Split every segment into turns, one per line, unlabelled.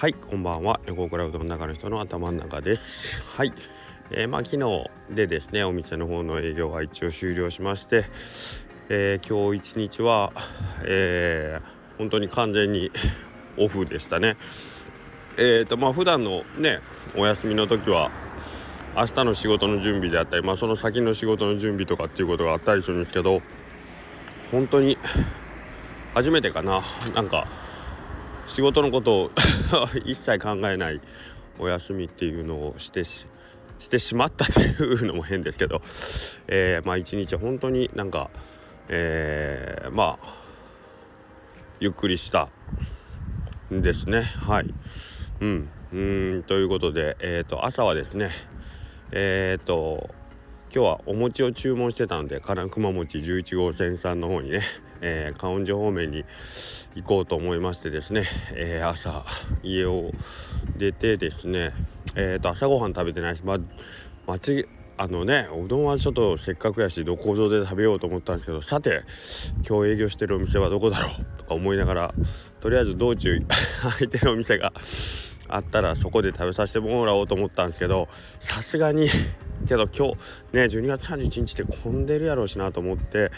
はいこんばんは。横クラウドの中の人の頭の中です。はい。えー、まあ昨日でですねお店の方の営業は一応終了しまして、えー、今日一日は、えー、本当に完全に オフでしたね。えーとまあ普段のねお休みの時は明日の仕事の準備であったり、まあ、その先の仕事の準備とかっていうことがあったりするんですけど本当に初めてかな。なんか仕事のことを 一切考えないお休みっていうのをしてししてしまったというのも変ですけど、えー、まあ一日本当になんか、えー、まあゆっくりしたんですね。はい。うん。うん。ということでえっ、ー、と朝はですねえっ、ー、と今日はお餅を注文してたので金熊餅11号線さんの方にねえー、観音寺方面に行こうと思いましてですね、えー、朝家を出てですね、えー、と朝ごはん食べてないし、ま、町あのねうどんはちょっとせっかくやしどこぞで食べようと思ったんですけどさて今日営業してるお店はどこだろうとか思いながらとりあえず道中 空いてるお店があったらそこで食べさせてもらおうと思ったんですけどさすがにけど今日ね12月31日って混んでるやろうしなと思って、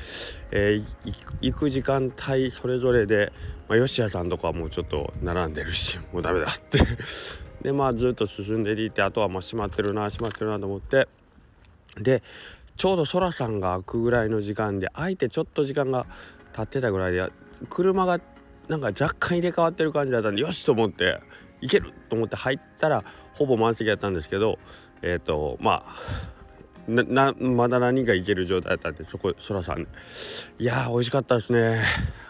えー、行く時間帯それぞれで、まあ、吉谷さんとかはもうちょっと並んでるし もうダメだって。でまあずっと進んでいってあとはまあ閉まってるな閉まってるなと思って。でちょうどそらさんが開くぐらいの時間で開いてちょっと時間が経ってたぐらいで車がなんか若干入れ替わってる感じだったんでよしと思って行けると思って入ったらほぼ満席やったんですけどえっ、ー、とまあなまだ何人か行ける状態だったんでそこそらさん。いやー美味しかったですね。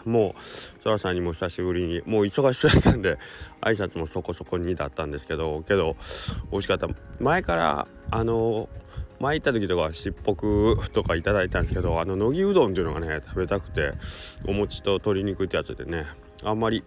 もうそらさんにも久しぶりにもう忙しそうだったんで挨拶もそこそこにだったんですけどけど美味しかった。前からあの前行った時とかしっぽくとかいただいたんですけどあの乃木うどんっていうのがね食べたくてお餅と鶏肉ってやつでねあんまり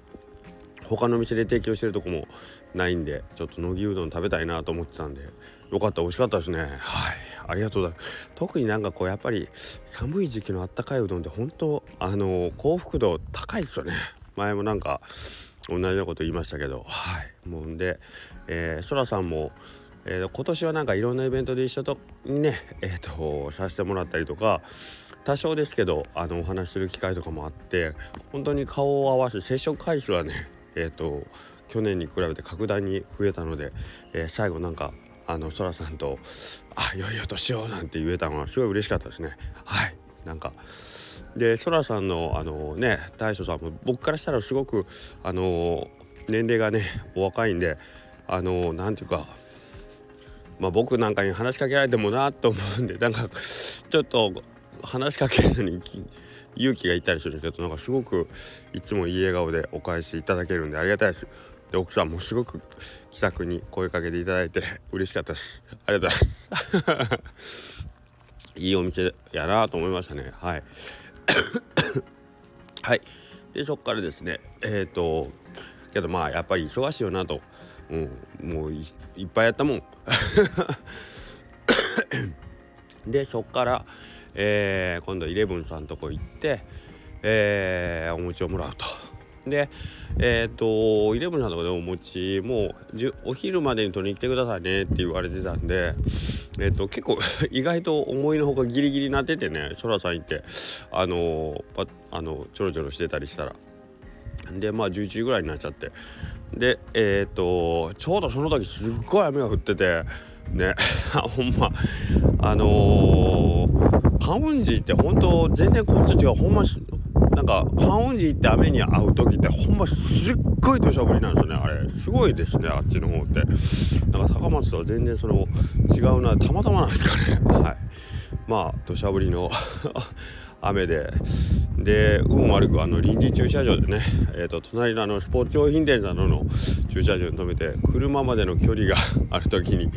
他の店で提供してるとこもないんでちょっと乃木うどん食べたいなと思ってたんでよかった美味しかったですね。はい。ありがとうございます。特になんかこうやっぱり寒い時期のあったかいうどんって本当あの幸福度高いですよね。前もなんか同じようなこと言いましたけど。はい。もうんで、えー、そらさんもえー、今年はなんかいろんなイベントで一緒とねえっ、ー、とさせてもらったりとか多少ですけどあのお話しする機会とかもあって本当に顔を合わせ接触回数はねえっ、と去年に比べて格段に増えたので、え最後なんかあのそらさんと「あいよいよとしよう」なんて言えたのはすごい嬉しかったですね。はい。なんかでそらさんのあのね大将さんも僕からしたらすごくあの年齢がねお若いんであの何て言うかまあ僕なんかに話しかけられてもなと思うんで なんかちょっと話しかけるのに勇気がいったりするんですけどなんかすごくいつもいい笑顔でお返しいただけるんでありがたいです。で奥さんもすごく気さくに声かけていただいて嬉しかったです。ありがとうございます。いいお店やなと思いましたね。はい。はい。でそっからですね。えっ、ー、とけどまあやっぱり忙しいよなと、うん、もういっぱいやったもん。でそっから、えー、今度イレブンさんとこ行って、えー、お餅をもらうと。でえっ、ー、とイレブンさんとかでお餅もお昼までに取りに来てくださいねって言われてたんでえっ、ー、と結構 意外と思いのほかギリギリなっててねそらさん行ってあのー、あのちょろちょろしてたりしたら。でまあ11時ぐらいになっちゃって。でえっ、とちょうどその時すっごい雨が降っててね ほんまあのー、カウンジって本当全然こっち違う。ほんまなんか観音寺行って雨に遭う時ってほんますっごい土砂降りなんですよねあれ。すごいですねあっちの方って。なんか高松とは全然その違うなたまたまなんですかね。はい。まあ土砂降りの 雨で。で運悪くあの臨時駐車場でね、えーと、隣のあのスポーツ用品店などの駐車場に止めて車までの距離がある時に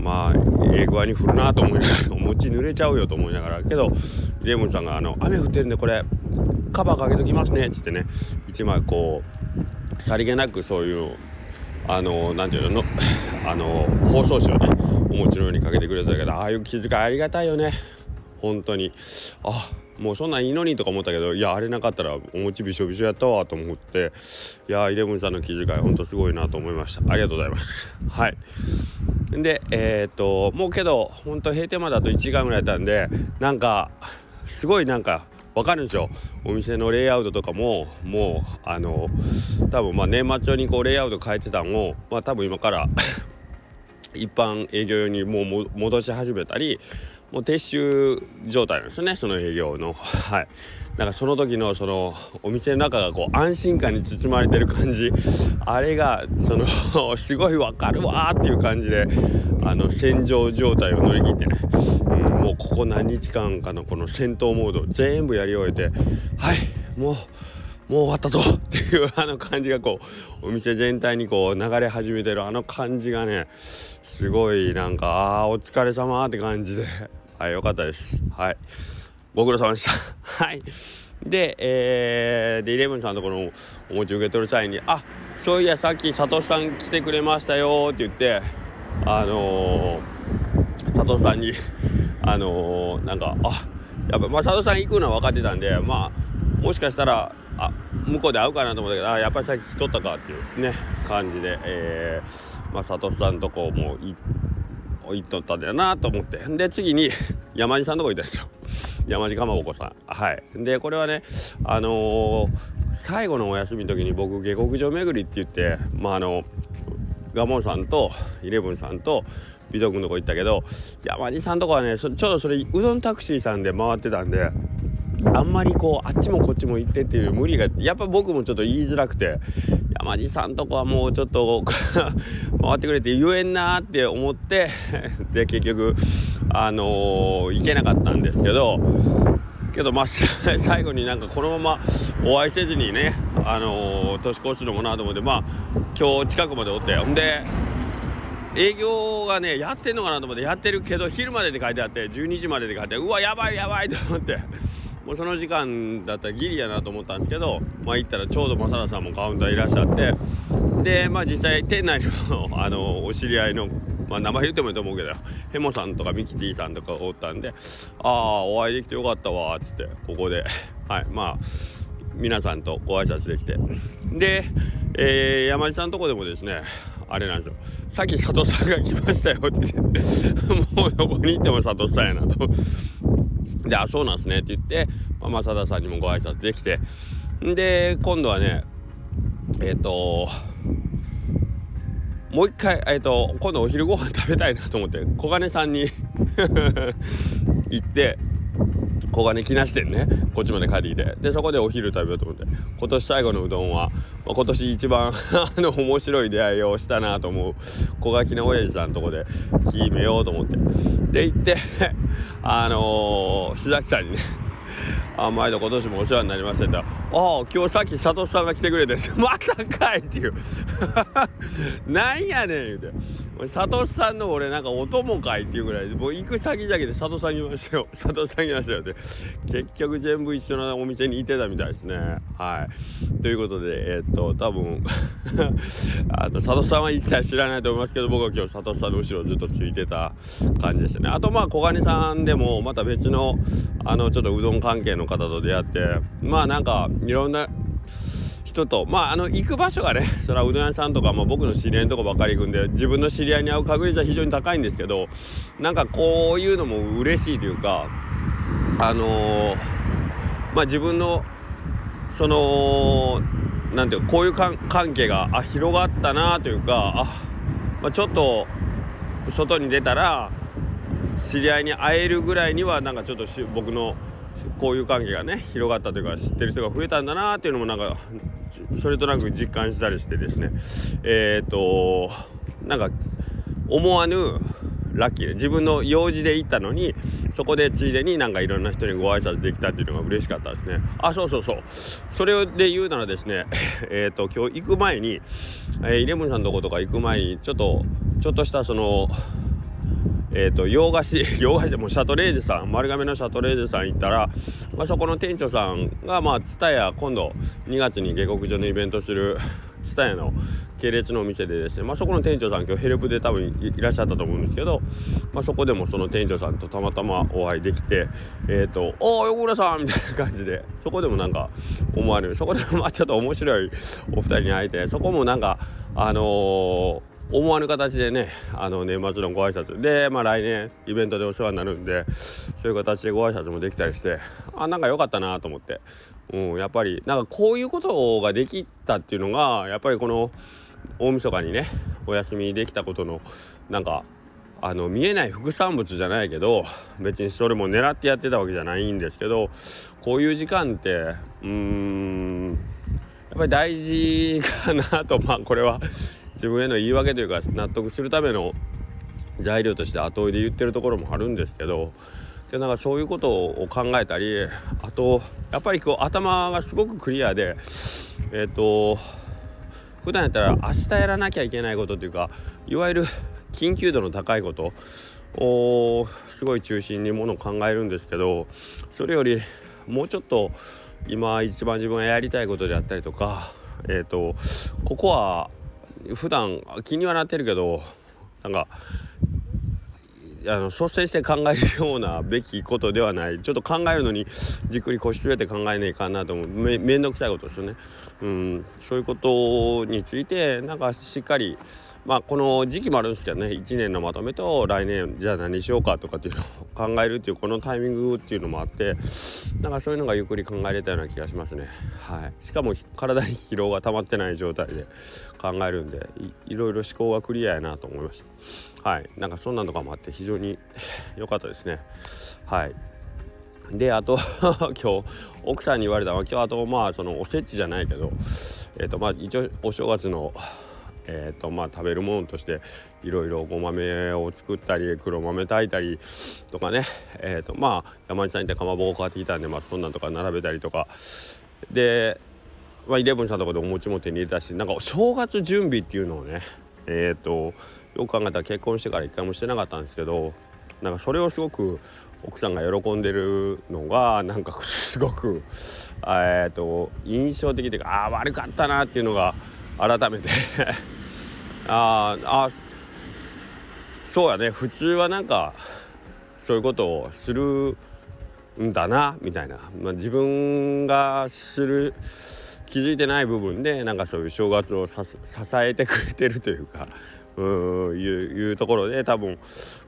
まあええ具合に降るなと思いながら お餅濡れちゃうよと思いながらけどレモンさんがあの「雨降ってるんでこれカバーかけときますね」っつってね一枚こうさりげなくそういうあの何て言うのあの包装紙をねお餅のようにかけてくれたけどああいう気遣いありがたいよね。本当に。あもうそんなんいいのにとか思ったけどいやあれなかったらお餅びしょびしょやったわと思って。いやイレブンさんの気遣いほんとすごいなと思いました。ありがとうございます。はい。でえー、っともうけどほんと閉店まであと1時間ぐらいやったんでなんかすごいなんかわかるんですよ。お店のレイアウトとかももうあの多分まあ年末にこうレイアウト変えてたのをまあ多分今から 一般営業用にもう戻し始めたりもう撤収状態なんですねその営業の。はい。なんかその時のそのお店の中がこう安心感に包まれてる感じ。あれがその すごいわかるわっていう感じであの戦場状態を乗り切ってね、うん、もうここ何日間かのこの戦闘モード全部やり終えてはいもうもう終わったぞ。っていうあの感じがこうお店全体にこう流れ始めてるあの感じがねすごいなんかああお疲れ様って感じで。はい良かったです。はい。ご苦労様でした。はい。でえー、でイレブンさんのところお餅受け取る際に「あそういやさっき佐藤さん来てくれましたよ」って言ってあのー、佐藤さんに あのー、なんかあやっぱまあ佐藤さん行くのは分かってたんでまあもしかしたらあ向こうで会うかなと思ったけどあやっぱりさっき来とったかっていうね感じで、えー、まあ、佐藤さんとこも行行っとったんだよなと思って。で次に山地さんのとこ行ったんですよ。山地かまぼこさん。はい。でこれはねあのー、最後のお休みの時に僕下克上巡りって言ってまああのガモンさんとイレブンさんと美徳のとこ行ったけど山地さんとこはねちょうどそれうどんタクシーさんで回ってたんであんまりこうあっちもこっちも行ってっていう無理がやっぱ僕もちょっと言いづらくて山地さんとこはもうちょっと 回ってくれて言えんなって思って で結局あのー、行けなかったんですけどけどまあ 最後になんかこのままお会いせずにねあのー、年越しのもなと思ってまあ今日近くまでおってほんで営業がねやってんのかなと思ってやってるけど昼までって書いてあって12時までって書いてうわやばいやばいと思って。もうその時間だったらギリやなと思ったんですけどまあ行ったらちょうど正田さんもカウンターいらっしゃってでまあ実際店内の あのお知り合いのまあ、名前言ってもいいと思うけどヘモさんとかミキティさんとかおったんでああお会いできてよかったわっつってここで。はいまあ皆さんとご挨拶できて。で、えー、山地さんのとこでもですねあれなんですよ。さっき佐藤さんが来ましたよって言って もうどこに行っても佐藤さんやなと。で、あ、そうなんすねって言って、まあ、正田さんにもご挨拶できて、んで、今度はね、えっ、ー、と、もう一回、えっ、ー、と、今度お昼ご飯食べたいなと思って、小金さんに 行って、小金木梨店ね。こっちまで帰ってきてでそこでお昼食べようと思って。今年最後のうどんは、まあ、今年一番 あの面白い出会いをしたなと思う小垣の親父さんのとこで決めようと思って。で行って あのー、須崎さんにねあ毎度今年もお世話になりましたってああ今日さっき佐藤さんが来てくれて またかいっていう。なんやねん言うて。佐藤さんの俺なんかお供かいっていうぐらいもう行く先だけで佐藤さん来ましたよ。佐藤さん来ましたよって。結局全部一緒のお店にいてたみたいですね。はい。ということでえー、っと多分あの佐藤さんは一切知らないと思いますけど僕は今日佐藤さんの後ろずっとついてた感じでしたね。あとまあ小金さんでもまた別のあのちょっとうどん関係の方と出会ってまあなんかいろんな人とまああの行く場所がね それはうどん屋さんとか、まあ、僕の知り合いのとこばっかり行くんで自分の知り合いに会う確率は非常に高いんですけどなんかこういうのも嬉しいというかあのー、まあ自分のそのなんていうかこういう関係があ広がったなというかあ、まあ、ちょっと外に出たら知り合いに会えるぐらいにはなんかちょっと僕のこういう関係がね広がったというか知ってる人が増えたんだなっていうのもなんかそれとなく実感したりしてですね。えっ、ー、となんか思わぬラッキーで自分の用事で行ったのにそこでついでになんかいろんな人にご挨拶できたっていうのが嬉しかったですね。あそうそうそう。それで言うならですね えっと今日行く前に、えー、イレブンさんのとことか行く前にちょっとちょっとしたそのえーと、洋菓子 洋菓子もシャトレーゼさん丸亀のシャトレーゼさん行ったら、まあ、そこの店長さんがまあ蔦屋今度2月に下克上のイベントする 蔦屋の系列のお店でですね、まあ、そこの店長さん今日ヘルプで多分いらっしゃったと思うんですけど、まあ、そこでもその店長さんとたまたまお会いできてえっ、ー、と「おお横倉さん」みたいな感じでそこでもなんか思われる。そこでもまあちょっと面白いお二人に会えてそこもなんかあのー思わぬ形でねあの年末のご挨拶。で、まあ、来年イベントでお世話になるんでそういう形でご挨拶もできたりしてあなんか良かったなと思って、うん、やっぱりなんかこういうことができたっていうのがやっぱりこの大晦日にねお休みできたことのなんかあの見えない副産物じゃないけど別にそれも狙ってやってたわけじゃないんですけどこういう時間ってうーんやっぱり大事かなとまあこれは自分への言い訳というか納得するための材料として後追いで言ってるところもあるんですけどでなんかそういうことを考えたりあとやっぱりこう頭がすごくクリアでえっ、ー、と普段やったら明日やらなきゃいけないことというかいわゆる緊急度の高いことをすごい中心にものを考えるんですけどそれよりもうちょっと今一番自分がやりたいことであったりとかえっ、ー、とここは普段気にはなってるけどなんかあの率先して考えるようなべきことではない。ちょっと考えるのにじっくり腰据えて考えねえかなと思う。め面倒くさいことですよね、うん、そういうことについてなんかしっかりまあこの時期もあるんですけどね1年のまとめと来年じゃあ何しようかとかっていうのを考えるっていうこのタイミングっていうのもあってなんかそういうのがゆっくり考えれたような気がしますね。はい。しかも体に疲労が溜まってない状態で考えるんでいろいろ思考がクリアやなと思いました。はい。なんかそんなのとかもあって非常に良かったですね。はい。であと 今日奥さんに言われたのは今日あとまあそのおせちじゃないけどえっ、ー、とまあ一応お正月のえーとまあ、食べるものとしていろいろごまめを作ったり黒豆炊いたりとかね、えーとまあ、山内さんってかまぼこ買ってきたんで、まあ、そんなんとか並べたりとか。で、まあ、イレブンさんとこでお餅も手に入れたしなんかお正月準備っていうのをねえっ、ー、とよく考えたら結婚してから一回もしてなかったんですけどなんかそれをすごく奥さんが喜んでるのがなんかすごくえっと印象的というかあ悪かったなっていうのが改めて。ああそうやね。普通はなんかそういうことをするんだなみたいな、まあ、自分がする気づいてない部分でなんかそういう正月を支えてくれてるというかうんいういうところで多分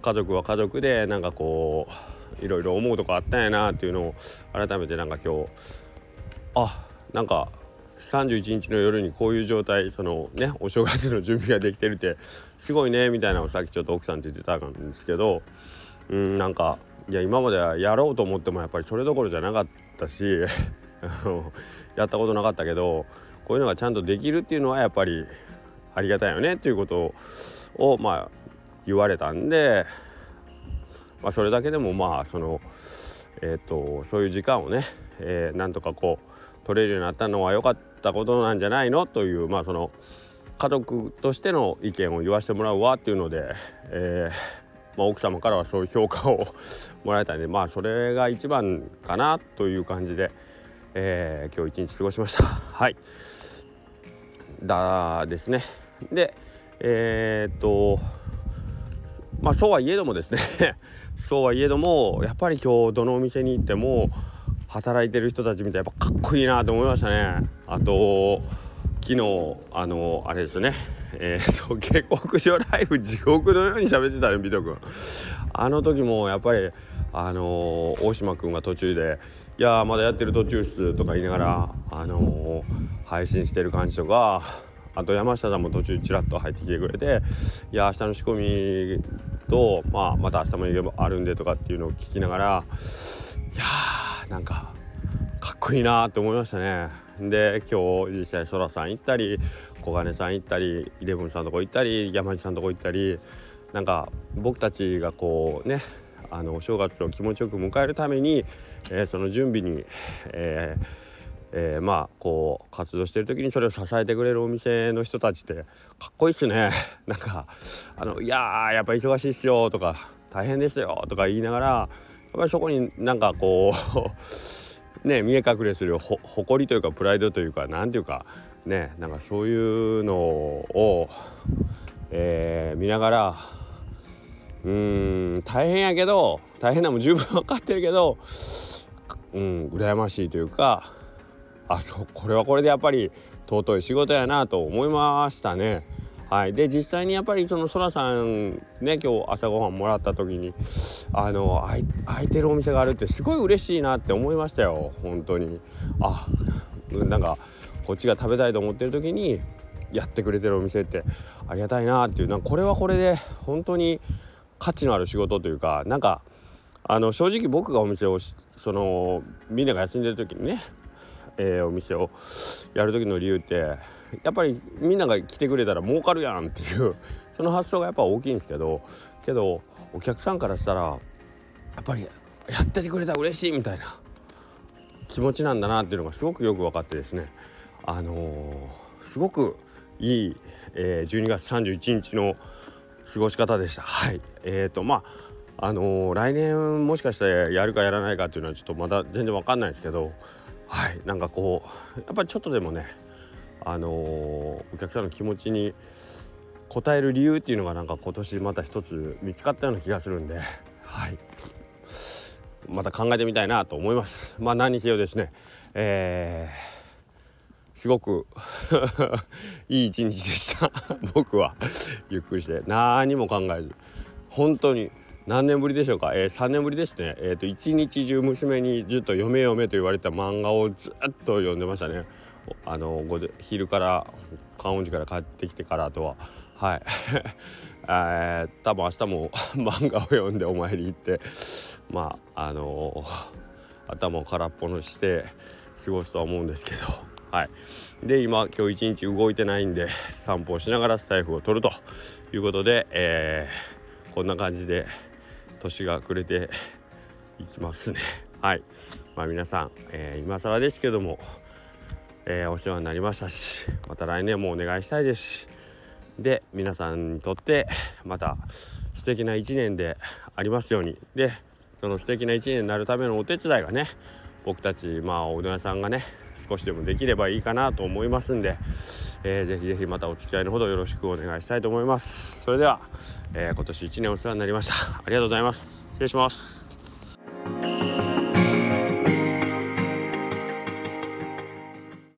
家族は家族でなんかこういろいろ思うとこあったんやなっていうのを改めてなんか今日あなんか31日の夜にこういう状態そのねお正月の準備ができてるってすごいねみたいなのをさっきちょっと奥さんって言ってたんですけどうんなんかいや今まではやろうと思ってもやっぱりそれどころじゃなかったし やったことなかったけどこういうのがちゃんとできるっていうのはやっぱりありがたいよねっていうことをまあ言われたんで、まあ、それだけでもまあそのえっ、ー、とそういう時間をね、えー、なんとかこう取れるようになったのは良かったことなんじゃないのというまあその家族としての意見を言わせてもらうわっていうので、えーまあ、奥様からはそういう評価をもらえたんでまあそれが一番かなという感じで、えー、今日一日過ごしました。はい。だですね。でえー、っとまあそうはいえどもですね。そうはいえどもやっぱり今日どのお店に行っても働いてる人たち見てやっぱかっこいいなと思いましたね。あと昨日あのあれですね。えーと、下克上ライブ地獄のように喋ってたよ美斗君。あの時もやっぱりあのー、大島君が途中で「いやまだやってる途中っす」とか言いながらあのー、配信してる感じとかあと山下さんも途中ちらっと入ってきてくれて「いや明日の仕込みと、まあ、また明日も言えばあるんで」とかっていうのを聞きながらいやーなんかかっこいいなって思いましたね。で今日実際そらさん行ったり小金さん行ったりイレブンさんのとこ行ったり山地さんのとこ行ったりなんか僕たちがこうねあのお正月を気持ちよく迎えるために、えー、その準備に、えーえー、まあこう活動してる時にそれを支えてくれるお店の人たちってかっこいいっすね。なんかあの「いややっぱ忙しいっすよ」とか「大変ですよ」とか言いながらやっぱりそこになんかこう ね見え隠れする誇りというかプライドというか何ていうかねなんかそういうのを、えー、見ながらうーん大変やけど大変なも十分分かってるけどうん羨ましいというかあこれはこれでやっぱり尊い仕事やなと思いましたね。はい、で実際にやっぱりそのそらさんね今日朝ごはんもらった時にあの空いてるお店があるってすごい嬉しいなって思いましたよ。本当に。あなんかこっちが食べたいと思ってる時にやってくれてるお店ってありがたいなっていう。なんかこれはこれで本当に価値のある仕事というかなんかあの正直僕がお店をそのみんなが休んでる時にね、えー、お店をやる時の理由ってやっぱりみんなが来てくれたら儲かるやんっていう その発想がやっぱ大きいんですけどけどお客さんからしたらやっぱりやっててくれたら嬉しいみたいな気持ちなんだなっていうのがすごくよく分かってですねあのー、すごくいい、えー、12月31日の過ごし方でした。はいえーとまああのー、来年もしかしてやるかやらないかっていうのはちょっとまだ全然わかんないですけどはい。なんかこうやっぱりちょっとでもねあのー、お客さんの気持ちに応える理由っていうのがなんか今年また一つ見つかったような気がするんで はい。また考えてみたいなと思います。まあ何にせよですね。えー、すごく いい一日でした。僕は。ゆっくりして。何も考えず。本当に何年ぶりでしょうか、えー、3年ぶりですね。え、ー、と一日中娘にずっと読め読めと言われた漫画をずっと読んでましたね。あの昼から観音寺から帰ってきてからとは。はい、えー、多分明日も 漫画を読んでお参り行ってまああのー、頭を空っぽにして過ごすとは思うんですけど。はい。で今今日一日動いてないんで散歩をしながらスタイフを取るということで、えー、こんな感じで年が暮れていきますね。はい。まあ皆さん、えー、今更ですけどもえー、お世話になりましたしまた来年もお願いしたいです。しで皆さんにとってまた素敵な一年でありますように。でその素敵な一年になるためのお手伝いがね僕たちまあおうどん屋さんがね少しでもできればいいかなと思いますんで、えー、ぜひぜひまたお付き合いのほどよろしくお願いしたいと思います。それでは、えー、今年1年お世話になりました。ありがとうございます。失礼します。